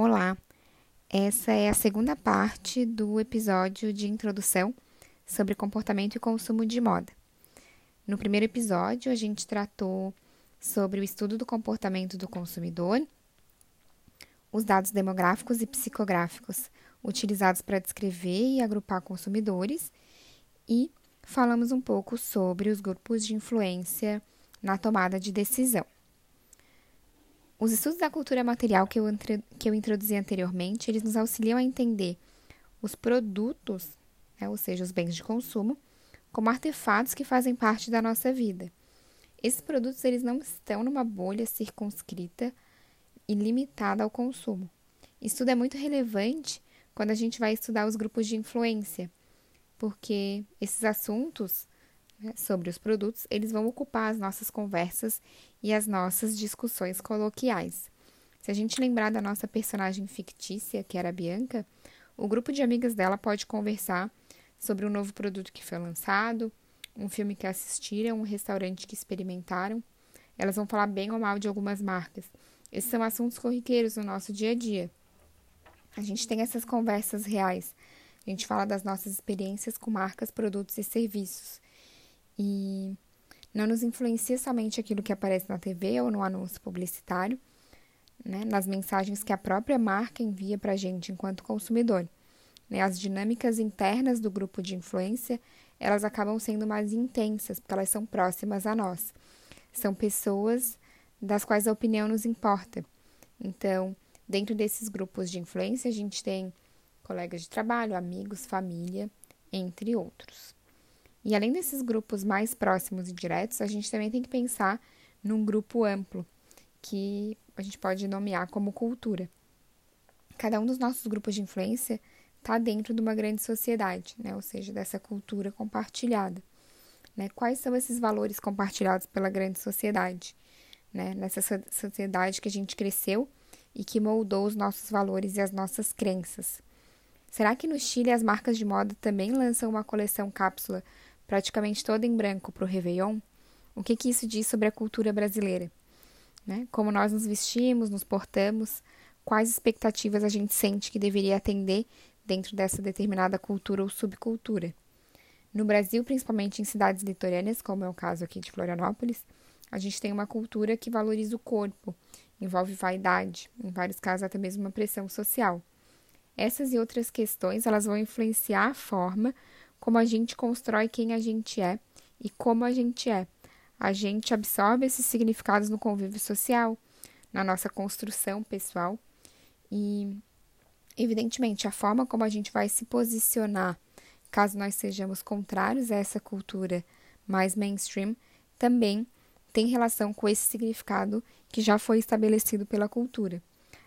Olá, essa é a segunda parte do episódio de introdução sobre comportamento e consumo de moda. No primeiro episódio, a gente tratou sobre o estudo do comportamento do consumidor, os dados demográficos e psicográficos utilizados para descrever e agrupar consumidores e falamos um pouco sobre os grupos de influência na tomada de decisão. Os estudos da cultura material que eu, que eu introduzi anteriormente, eles nos auxiliam a entender os produtos, né, ou seja, os bens de consumo, como artefatos que fazem parte da nossa vida. Esses produtos eles não estão numa bolha circunscrita e limitada ao consumo. Isso é muito relevante quando a gente vai estudar os grupos de influência, porque esses assuntos né, sobre os produtos, eles vão ocupar as nossas conversas e as nossas discussões coloquiais. Se a gente lembrar da nossa personagem fictícia, que era a Bianca, o grupo de amigas dela pode conversar sobre um novo produto que foi lançado, um filme que assistiram, um restaurante que experimentaram. Elas vão falar bem ou mal de algumas marcas. Esses são assuntos corriqueiros no nosso dia a dia. A gente tem essas conversas reais. A gente fala das nossas experiências com marcas, produtos e serviços. E não nos influencia somente aquilo que aparece na TV ou no anúncio publicitário, né, nas mensagens que a própria marca envia para a gente enquanto consumidor. Né, as dinâmicas internas do grupo de influência elas acabam sendo mais intensas, porque elas são próximas a nós. São pessoas das quais a opinião nos importa. Então, dentro desses grupos de influência, a gente tem colegas de trabalho, amigos, família, entre outros. E além desses grupos mais próximos e diretos, a gente também tem que pensar num grupo amplo, que a gente pode nomear como cultura. Cada um dos nossos grupos de influência está dentro de uma grande sociedade, né? ou seja, dessa cultura compartilhada. Né? Quais são esses valores compartilhados pela grande sociedade? Né? Nessa sociedade que a gente cresceu e que moldou os nossos valores e as nossas crenças. Será que no Chile as marcas de moda também lançam uma coleção cápsula praticamente toda em branco para o Réveillon, o que, que isso diz sobre a cultura brasileira? Né? Como nós nos vestimos, nos portamos, quais expectativas a gente sente que deveria atender dentro dessa determinada cultura ou subcultura. No Brasil, principalmente em cidades litorâneas, como é o caso aqui de Florianópolis, a gente tem uma cultura que valoriza o corpo, envolve vaidade, em vários casos até mesmo uma pressão social. Essas e outras questões, elas vão influenciar a forma como a gente constrói quem a gente é e como a gente é. A gente absorve esses significados no convívio social, na nossa construção pessoal e, evidentemente, a forma como a gente vai se posicionar, caso nós sejamos contrários a essa cultura mais mainstream, também tem relação com esse significado que já foi estabelecido pela cultura.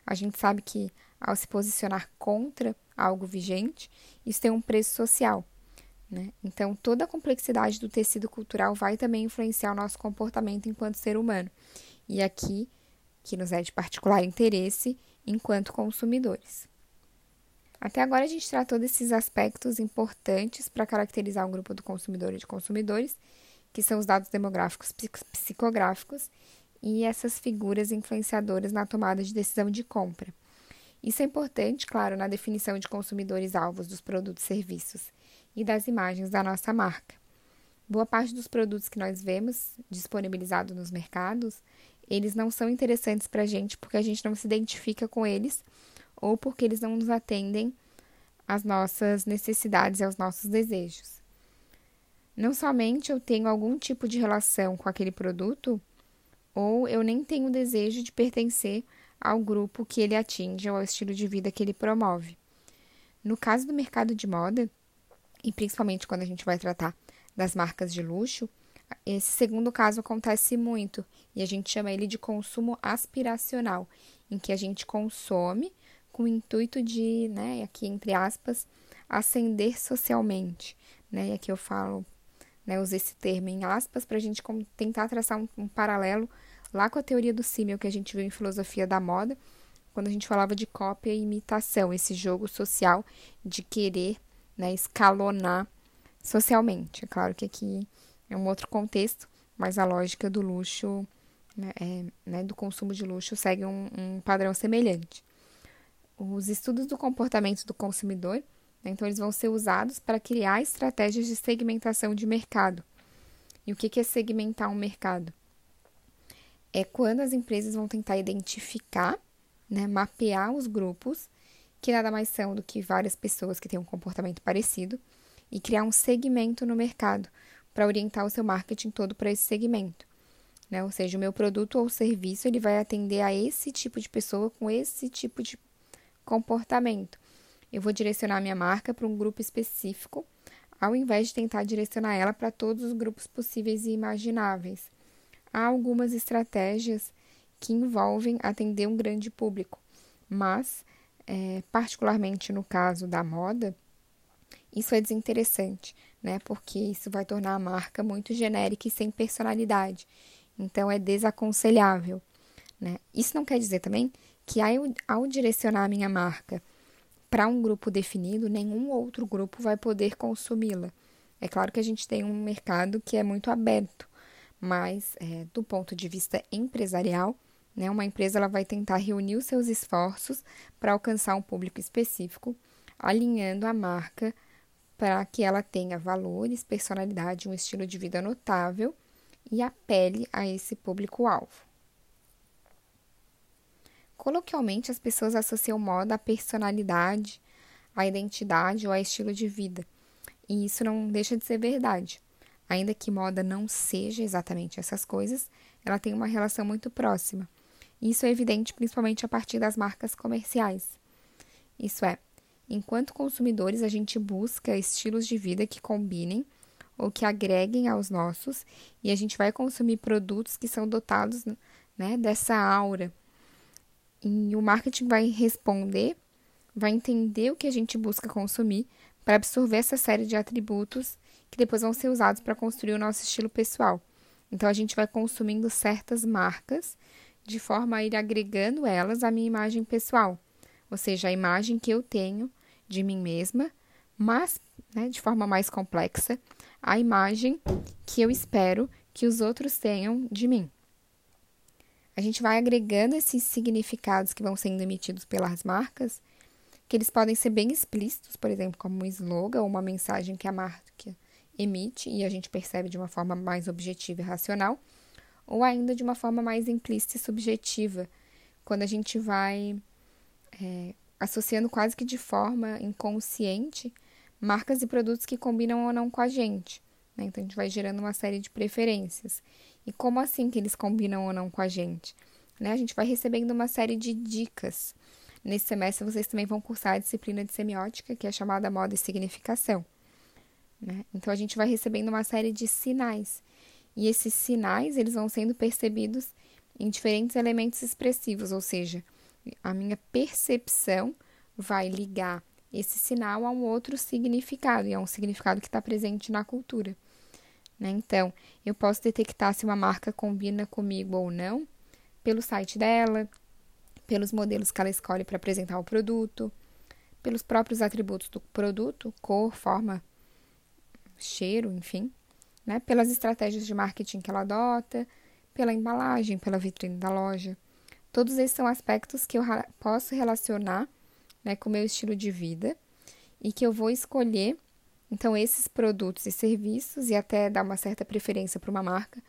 A gente sabe que, ao se posicionar contra algo vigente, isso tem um preço social. Né? Então, toda a complexidade do tecido cultural vai também influenciar o nosso comportamento enquanto ser humano. E aqui, que nos é de particular interesse enquanto consumidores. Até agora, a gente tratou desses aspectos importantes para caracterizar um grupo do consumidor e de consumidores, que são os dados demográficos psicográficos e essas figuras influenciadoras na tomada de decisão de compra. Isso é importante, claro, na definição de consumidores alvos dos produtos e serviços e das imagens da nossa marca. Boa parte dos produtos que nós vemos disponibilizados nos mercados, eles não são interessantes para a gente porque a gente não se identifica com eles ou porque eles não nos atendem às nossas necessidades e aos nossos desejos. Não somente eu tenho algum tipo de relação com aquele produto, ou eu nem tenho desejo de pertencer ao grupo que ele atinge ou ao estilo de vida que ele promove. No caso do mercado de moda, e principalmente quando a gente vai tratar das marcas de luxo, esse segundo caso acontece muito e a gente chama ele de consumo aspiracional, em que a gente consome com o intuito de, né, aqui entre aspas, ascender socialmente, né? E aqui eu falo, né, uso esse termo em aspas para a gente tentar traçar um, um, paralelo lá com a teoria do símil que a gente viu em filosofia da moda, quando a gente falava de cópia e imitação, esse jogo social de querer né, escalonar socialmente. É claro que aqui é um outro contexto, mas a lógica do luxo, né, é, né, do consumo de luxo, segue um, um padrão semelhante. os estudos do comportamento do consumidor, né, então eles vão ser usados para criar estratégias de segmentação de mercado. E o que é segmentar um mercado? É quando as empresas vão tentar identificar, né, mapear os grupos, que nada mais são do que várias pessoas que têm um comportamento parecido, e criar um segmento no mercado para orientar o seu marketing todo para esse segmento. Né? Ou seja, o meu produto ou serviço ele vai atender a esse tipo de pessoa com esse tipo de comportamento. Eu vou direcionar minha marca para um grupo específico, ao invés de tentar direcionar ela para todos os grupos possíveis e imagináveis. Há algumas estratégias que envolvem atender um grande público, mas, é, particularmente no caso da moda, isso é desinteressante, né? Porque isso vai tornar a marca muito genérica e sem personalidade. Então é desaconselhável, né? Isso não quer dizer também que ao, ao direcionar a minha marca para um grupo definido, nenhum outro grupo vai poder consumi-la. É claro que a gente tem um mercado que é muito aberto, mas é, do ponto de vista empresarial, né, uma empresa ela vai tentar reunir os seus esforços para alcançar um público específico, alinhando a marca para que ela tenha valores, personalidade, um estilo de vida notável e apele a esse público-alvo. Coloquialmente, as pessoas associam moda à personalidade, à identidade ou a estilo de vida, e isso não deixa de ser verdade. Ainda que moda não seja exatamente essas coisas, ela tem uma relação muito próxima. Isso é evidente principalmente a partir das marcas comerciais. Isso é, Enquanto consumidores, a gente busca estilos de vida que combinem ou que agreguem aos nossos e a gente vai consumir produtos que são dotados né, dessa aura. E o marketing vai responder, vai entender o que a gente busca consumir para absorver essa série de atributos que depois vão ser usados para construir o nosso estilo pessoal. Então a gente vai consumindo certas marcas de forma a ir agregando elas à minha imagem pessoal, ou seja, a imagem que eu tenho de mim mesma, mas, né, de forma mais complexa, a imagem que eu espero que os outros tenham de mim. A gente vai agregando esses significados que vão sendo emitidos pelas marcas, que eles podem ser bem explícitos, por exemplo, como um slogan ou uma mensagem que a marca emite e a gente percebe de uma forma mais objetiva e racional, ou ainda de uma forma mais implícita e subjetiva, quando a gente vai é, associando quase que de forma inconsciente marcas e produtos que combinam ou não com a gente. Né? Então a gente vai gerando uma série de preferências. E como assim que eles combinam ou não com a gente? Né? A gente vai recebendo uma série de dicas. Nesse semestre vocês também vão cursar a disciplina de semiótica, que é chamada moda e significação. Né? Então a gente vai recebendo uma série de sinais. E esses sinais eles vão sendo percebidos em diferentes elementos expressivos, ou seja, a minha percepção vai ligar esse sinal a um outro significado, e é um significado que está presente na cultura. Né? Então, eu posso detectar se uma marca combina comigo ou não pelo site dela, pelos modelos que ela escolhe para apresentar o produto, pelos próprios atributos do produto, cor, forma, cheiro, enfim, né? pelas estratégias de marketing que ela adota, pela embalagem, pela vitrine da loja. Todos esses são aspectos que eu posso relacionar né, com o meu estilo de vida e que eu vou escolher, então, esses produtos e serviços e até dar uma certa preferência para uma marca,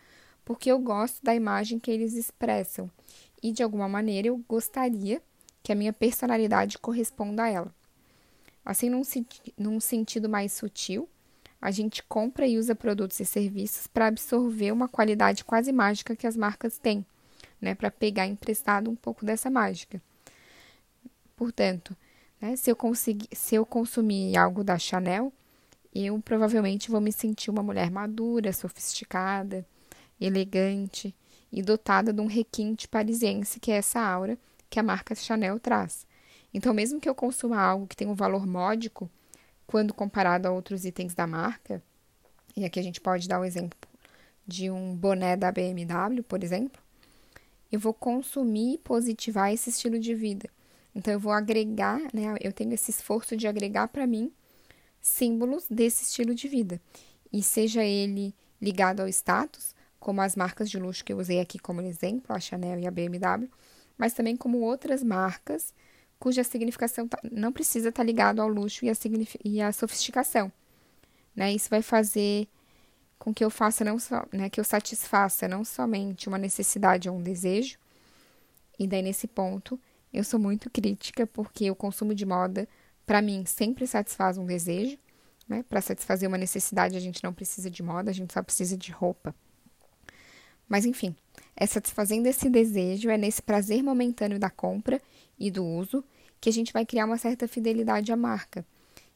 porque eu gosto da imagem que eles expressam e, de alguma maneira, eu gostaria que a minha personalidade corresponda a ela. Assim, num, num sentido mais sutil, a gente compra e usa produtos e serviços para absorver uma qualidade quase mágica que as marcas têm né, para pegar emprestado um pouco dessa mágica. Portanto, né, se, eu conseguir, se eu consumir algo da Chanel, eu provavelmente vou me sentir uma mulher madura, sofisticada, elegante e dotada de um requinte parisiense, que é essa aura que a marca Chanel traz. Então, mesmo que eu consuma algo que tem um valor módico, quando comparado a outros itens da marca, e aqui a gente pode dar o exemplo de um boné da BMW, por exemplo, eu vou consumir e positivar esse estilo de vida. Então, eu vou agregar, né? Eu tenho esse esforço de agregar para mim símbolos desse estilo de vida. E seja ele ligado ao status, como as marcas de luxo que eu usei aqui como exemplo, a Chanel e a BMW, mas também como outras marcas cuja significação tá, não precisa estar tá ligado ao luxo e à, e sofisticação. Né? Isso vai fazer com que eu faça não só, né, que eu satisfaça não somente uma necessidade ou um desejo. E daí nesse ponto, eu sou muito crítica porque o consumo de moda, para mim, sempre satisfaz um desejo, né? Para satisfazer uma necessidade, a gente não precisa de moda, a gente só precisa de roupa. Mas enfim, é satisfazendo esse desejo, é nesse prazer momentâneo da compra e do uso que a gente vai criar uma certa fidelidade à marca.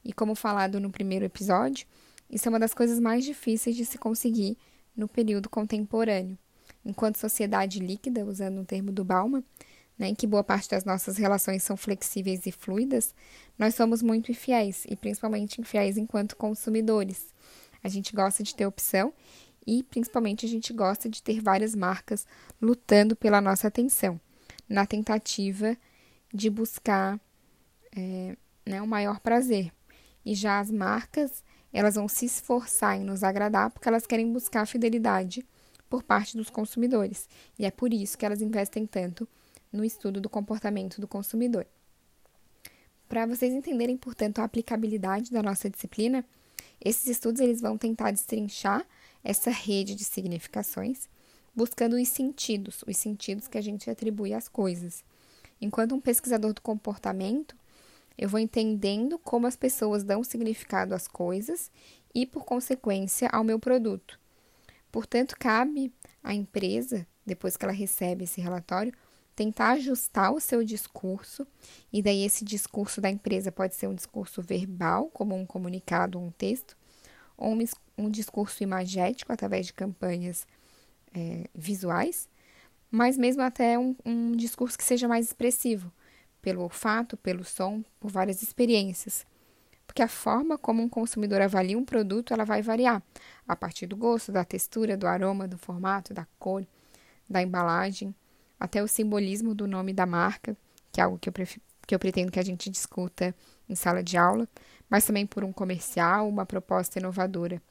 E como falado no primeiro episódio, isso é uma das coisas mais difíceis de se conseguir no período contemporâneo. Enquanto sociedade líquida, usando o termo do Bauman, né, em que boa parte das nossas relações são flexíveis e fluidas, nós somos muito infiéis, e principalmente infiéis enquanto consumidores. A gente gosta de ter opção e, principalmente, a gente gosta de ter várias marcas lutando pela nossa atenção, na tentativa de buscar é, né, o maior prazer. E já as marcas elas vão se esforçar em nos agradar porque elas querem buscar a fidelidade por parte dos consumidores. E é por isso que elas investem tanto no estudo do comportamento do consumidor. Para vocês entenderem, portanto, a aplicabilidade da nossa disciplina, esses estudos eles vão tentar destrinchar essa rede de significações, buscando os sentidos, os sentidos que a gente atribui às coisas. Enquanto um pesquisador do comportamento, eu vou entendendo como as pessoas dão significado às coisas e, por consequência, ao meu produto. Portanto, cabe à empresa, depois que ela recebe esse relatório, tentar ajustar o seu discurso, e daí esse discurso da empresa pode ser um discurso verbal, como um comunicado um texto, ou um, um discurso imagético através de campanhas é, visuais, mas mesmo até um, um discurso que seja mais expressivo, pelo olfato, pelo som, por várias experiências. Porque a forma como um consumidor avalia um produto, ela vai variar a partir do gosto, da textura, do aroma, do formato, da cor, da embalagem, até o simbolismo do nome da marca, que é algo que eu, que eu pretendo que a gente discuta em sala de aula, mas também por um comercial, uma proposta inovadora.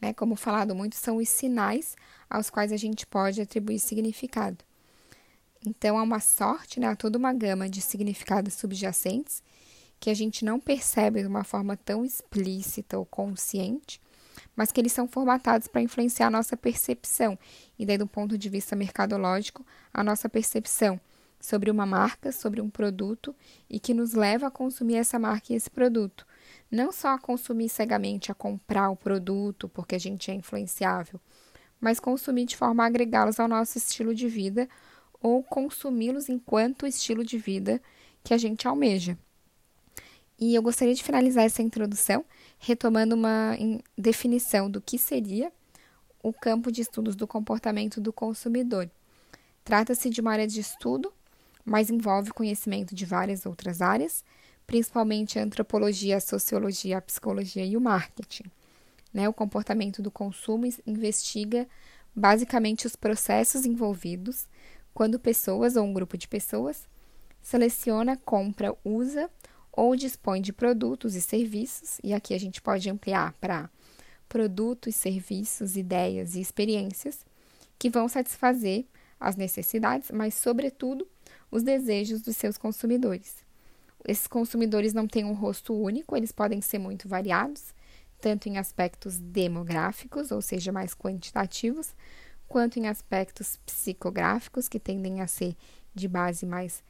Né? Como falado muito, são os sinais aos quais a gente pode atribuir significado. Então, há uma sorte, né? há toda uma gama de significados subjacentes que a gente não percebe de uma forma tão explícita ou consciente, mas que eles são formatados para influenciar a nossa percepção, e daí, do ponto de vista mercadológico, a nossa percepção sobre uma marca, sobre um produto, e que nos leva a consumir essa marca e esse produto. Não só a consumir cegamente, a comprar o produto porque a gente é influenciável, mas consumir de forma a agregá-los ao nosso estilo de vida ou consumi-los enquanto estilo de vida que a gente almeja. E eu gostaria de finalizar essa introdução retomando uma definição do que seria o campo de estudos do comportamento do consumidor. Trata-se de uma área de estudo, mas envolve conhecimento de várias outras áreas, principalmente a antropologia, a sociologia, a psicologia e o marketing. Né? O comportamento do consumo investiga basicamente os processos envolvidos quando pessoas ou um grupo de pessoas seleciona, compra, usa ou dispõe de produtos e serviços, e aqui a gente pode ampliar para produtos, serviços, ideias e experiências que vão satisfazer as necessidades, mas, sobretudo, os desejos dos seus consumidores. Esses consumidores não têm um rosto único, eles podem ser muito variados, tanto em aspectos demográficos, ou seja, mais quantitativos, quanto em aspectos psicográficos, que tendem a ser de base mais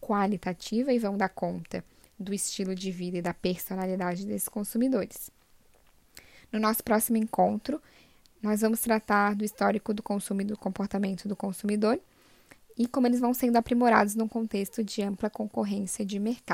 qualitativa e vão dar conta do estilo de vida e da personalidade desses consumidores. No nosso próximo encontro, nós vamos tratar do histórico do consumo e do comportamento do consumidor e como eles vão sendo aprimorados num contexto de ampla concorrência de mercado.